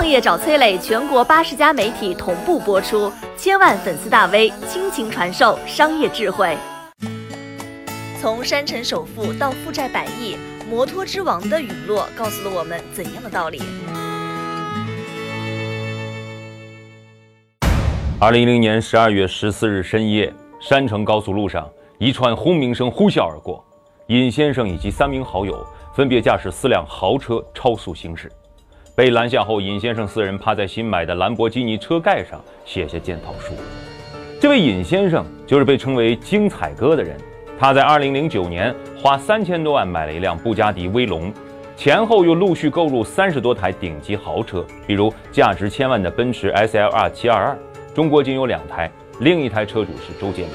创业找崔磊，全国八十家媒体同步播出，千万粉丝大 V 倾情传授商业智慧。从山城首富到负债百亿，摩托之王的陨落告诉了我们怎样的道理？二零一零年十二月十四日深夜，山城高速路上，一串轰鸣声呼啸而过，尹先生以及三名好友分别驾驶四辆豪车超速行驶。被拦下后，尹先生四人趴在新买的兰博基尼车盖上写下检讨书。这位尹先生就是被称为“精彩哥”的人。他在2009年花三千多万买了一辆布加迪威龙，前后又陆续购入三十多台顶级豪车，比如价值千万的奔驰 SLR 722，中国仅有两台，另一台车主是周杰伦。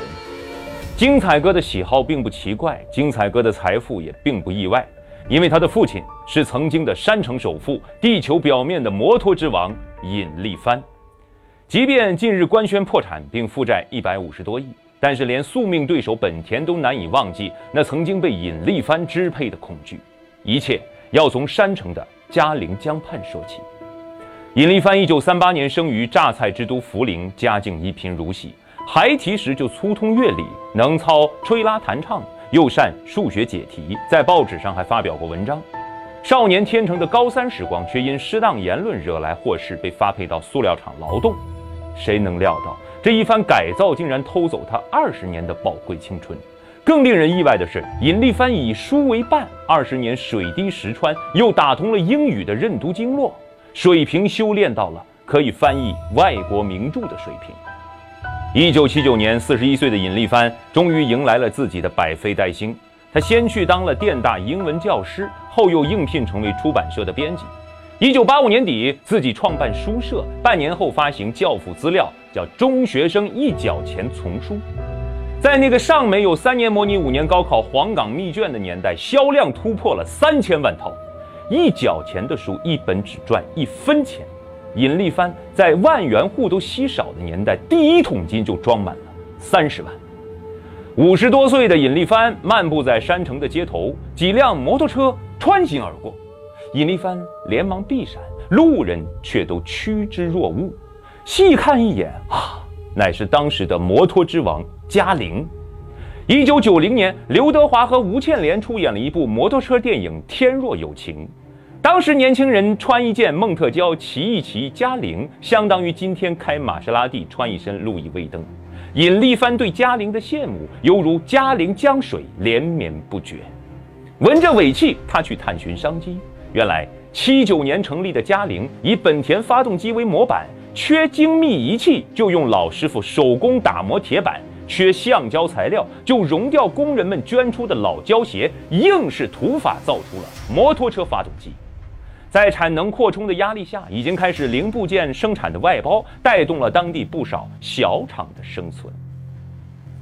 精彩哥的喜好并不奇怪，精彩哥的财富也并不意外。因为他的父亲是曾经的山城首富，地球表面的摩托之王尹力帆。即便近日官宣破产并负债一百五十多亿，但是连宿命对手本田都难以忘记那曾经被尹力帆支配的恐惧。一切要从山城的嘉陵江畔说起。尹力帆一九三八年生于榨菜之都涪陵，家境一贫如洗，孩提时就粗通乐理，能操吹拉弹唱。又善数学解题，在报纸上还发表过文章。少年天成的高三时光，却因适当言论惹来祸事，被发配到塑料厂劳动。谁能料到这一番改造竟然偷走他二十年的宝贵青春？更令人意外的是，尹力帆以书为伴，二十年水滴石穿，又打通了英语的认读经络，水平修炼到了可以翻译外国名著的水平。一九七九年，四十一岁的尹力帆终于迎来了自己的百废待兴。他先去当了电大英文教师，后又应聘成为出版社的编辑。一九八五年底，自己创办书社，半年后发行教辅资料，叫《中学生一角钱丛书》。在那个尚没有三年模拟五年高考黄冈密卷的年代，销量突破了三千万套。一角钱的书，一本只赚一分钱。尹力帆在万元户都稀少的年代，第一桶金就装满了三十万。五十多岁的尹力帆漫步在山城的街头，几辆摩托车穿行而过，尹力帆连忙避闪，路人却都趋之若鹜。细看一眼啊，乃是当时的摩托之王嘉玲。一九九零年，刘德华和吴倩莲出演了一部摩托车电影《天若有情》。当时年轻人穿一件孟特娇，骑一骑嘉陵，相当于今天开玛莎拉蒂穿一身路易威登。尹力帆对嘉陵的羡慕，犹如嘉陵江水连绵不绝。闻着尾气，他去探寻商机。原来七九年成立的嘉陵，以本田发动机为模板，缺精密仪器就用老师傅手工打磨铁板，缺橡胶材料就熔掉工人们捐出的老胶鞋，硬是土法造出了摩托车发动机。在产能扩充的压力下，已经开始零部件生产的外包，带动了当地不少小厂的生存。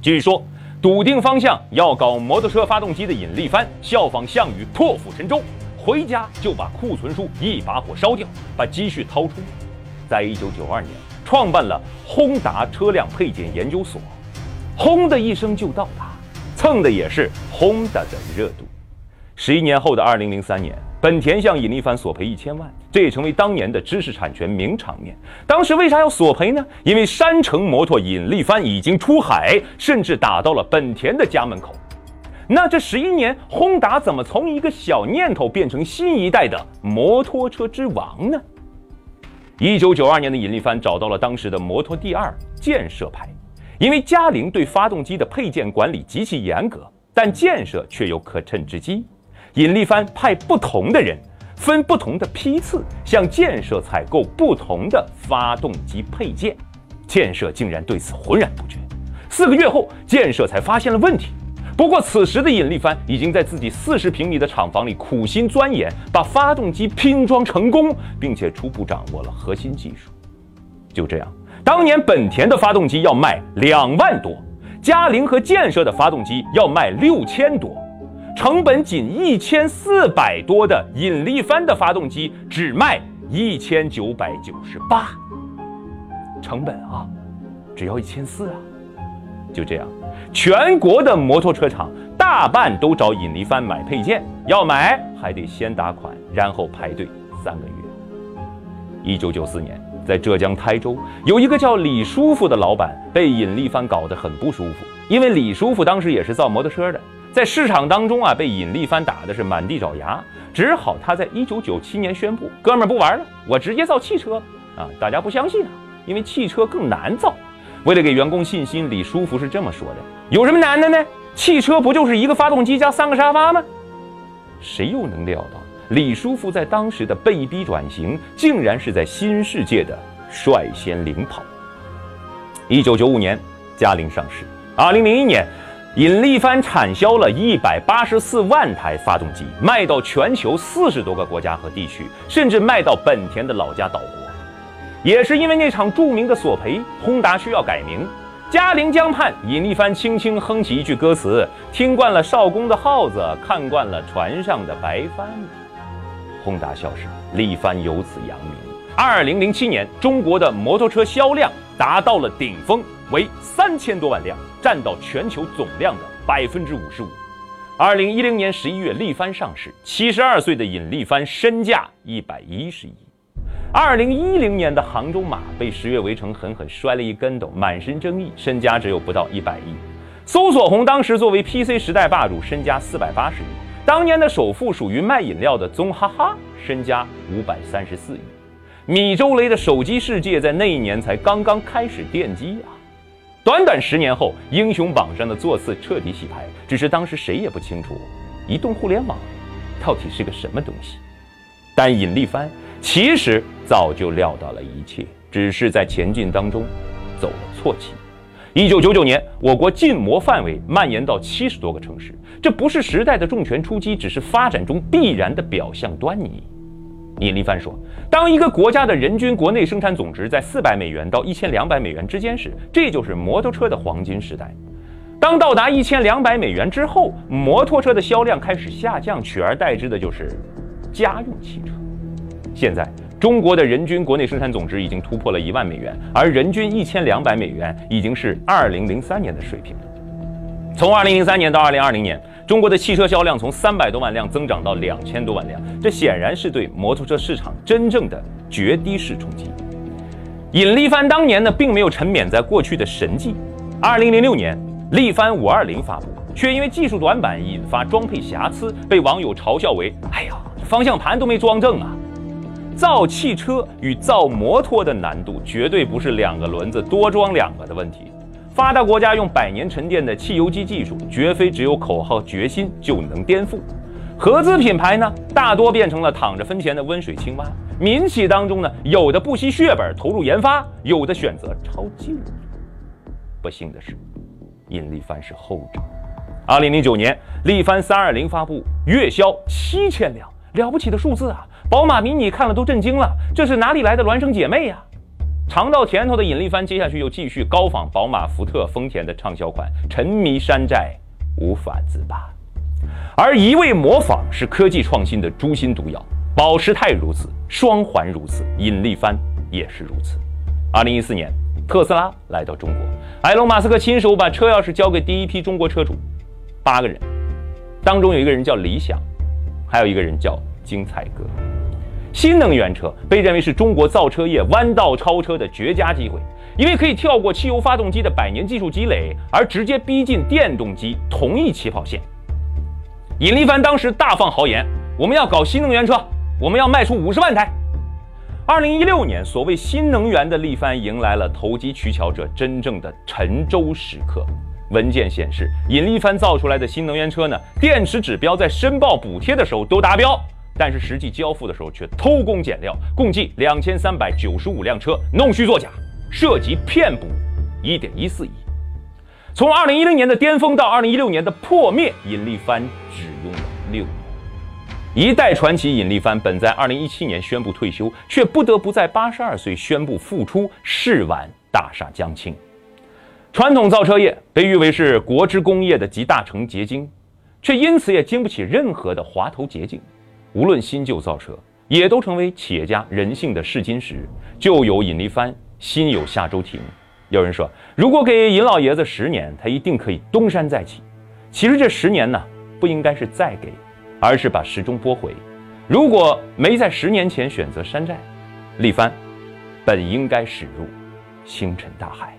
据说，笃定方向要搞摩托车发动机的尹力帆，效仿项羽破釜沉舟，回家就把库存书一把火烧掉，把积蓄掏出，在一九九二年创办了轰达车辆配件研究所。轰的一声就到达，蹭的也是轰达的热度。十一年后的二零零三年。本田向尹力帆索赔一千万，这也成为当年的知识产权名场面。当时为啥要索赔呢？因为山城摩托尹力帆已经出海，甚至打到了本田的家门口。那这十一年，轰达怎么从一个小念头变成新一代的摩托车之王呢？一九九二年的尹力帆找到了当时的摩托第二建设牌，因为嘉陵对发动机的配件管理极其严格，但建设却有可乘之机。尹力帆派不同的人，分不同的批次向建设采购不同的发动机配件，建设竟然对此浑然不觉。四个月后，建设才发现了问题。不过此时的尹力帆已经在自己四十平米的厂房里苦心钻研，把发动机拼装成功，并且初步掌握了核心技术。就这样，当年本田的发动机要卖两万多，嘉陵和建设的发动机要卖六千多。成本仅一千四百多的引力帆的发动机只卖一千九百九十八，成本啊，只要一千四啊！就这样，全国的摩托车厂大半都找引力帆买配件，要买还得先打款，然后排队三个月。一九九四年，在浙江台州，有一个叫李叔父的老板被尹力帆搞得很不舒服，因为李叔父当时也是造摩托车的，在市场当中啊被尹力帆打的是满地找牙，只好他在一九九七年宣布：“哥们儿不玩了，我直接造汽车啊！”大家不相信啊，因为汽车更难造。为了给员工信心，李书福是这么说的：“有什么难的呢？汽车不就是一个发动机加三个沙发吗？”谁又能料到李书福在当时的被逼转型，竟然是在新世界的率先领跑。一九九五年，嘉陵上市。二零零一年，尹力帆产销了一百八十四万台发动机，卖到全球四十多个国家和地区，甚至卖到本田的老家岛国。也是因为那场著名的索赔，宏达需要改名。嘉陵江畔，尹力帆轻轻哼起一句歌词：“听惯了少公的号子，看惯了船上的白帆。”宏达消失，力帆由此扬名。二零零七年，中国的摩托车销量达到了顶峰，为三千多万辆，占到全球总量的百分之五十五。二零一零年十一月，力帆上市，七十二岁的尹力帆身价一百一十亿。二零一零年的杭州马被十月围城狠狠摔了一跟斗，满身争议，身家只有不到一百亿。搜索红当时作为 PC 时代霸主，身家四百八十亿。当年的首富属于卖饮料的宗哈哈，身家五百三十四亿。米周雷的手机世界在那一年才刚刚开始奠基啊！短短十年后，英雄榜上的座次彻底洗牌。只是当时谁也不清楚，移动互联网到底是个什么东西。但尹力帆。其实早就料到了一切，只是在前进当中走了错棋。一九九九年，我国禁摩范围蔓延到七十多个城市，这不是时代的重拳出击，只是发展中必然的表象端倪。尹力帆说：“当一个国家的人均国内生产总值在四百美元到一千两百美元之间时，这就是摩托车的黄金时代。当到达一千两百美元之后，摩托车的销量开始下降，取而代之的就是家用汽车。”现在，中国的人均国内生产总值已经突破了一万美元，而人均一千两百美元已经是二零零三年的水平。从二零零三年到二零二零年，中国的汽车销量从三百多万辆增长到两千多万辆，这显然是对摩托车市场真正的绝堤式冲击。尹力帆当年呢，并没有沉湎在过去的神迹。二零零六年，力帆五二零发布，却因为技术短板引发装配瑕疵，被网友嘲笑为：“哎呀，方向盘都没装正啊！”造汽车与造摩托的难度绝对不是两个轮子多装两个的问题。发达国家用百年沉淀的汽油机技术，绝非只有口号决心就能颠覆。合资品牌呢，大多变成了躺着分钱的温水青蛙。民企当中呢，有的不惜血本投入研发，有的选择抄近路。不幸的是，尹力帆是后者。二零零九年，力帆三二零发布，月销七千辆，了不起的数字啊！宝马迷你看了都震惊了，这是哪里来的孪生姐妹呀？尝到甜头的尹力帆接下去又继续高仿宝马、福特、丰田的畅销款，沉迷山寨，无法自拔。而一味模仿是科技创新的诛心毒药。保时泰如此，双环如此，尹力帆也是如此。二零一四年，特斯拉来到中国，埃隆·马斯克亲手把车钥匙交给第一批中国车主，八个人，当中有一个人叫李想，还有一个人叫精彩哥。新能源车被认为是中国造车业弯道超车的绝佳机会，因为可以跳过汽油发动机的百年技术积累，而直接逼近电动机同一起跑线。尹力帆当时大放豪言：“我们要搞新能源车，我们要卖出五十万台。”二零一六年，所谓新能源的力帆迎来了投机取巧者真正的沉舟时刻。文件显示，尹力帆造出来的新能源车呢，电池指标在申报补贴的时候都达标。但是实际交付的时候却偷工减料，共计两千三百九十五辆车弄虚作假，涉及骗补一点一四亿。从二零一零年的巅峰到二零一六年的破灭，尹力帆只用了六年。一代传奇尹力帆本在二零一七年宣布退休，却不得不在八十二岁宣布复出，誓挽大厦将倾。传统造车业被誉为是国之工业的集大成结晶，却因此也经不起任何的滑头捷径。无论新旧造车，也都成为企业家人性的试金石。旧有尹力帆，新有夏周庭。有人说，如果给尹老爷子十年，他一定可以东山再起。其实这十年呢，不应该是再给，而是把时钟拨回。如果没在十年前选择山寨，力帆，本应该驶入星辰大海。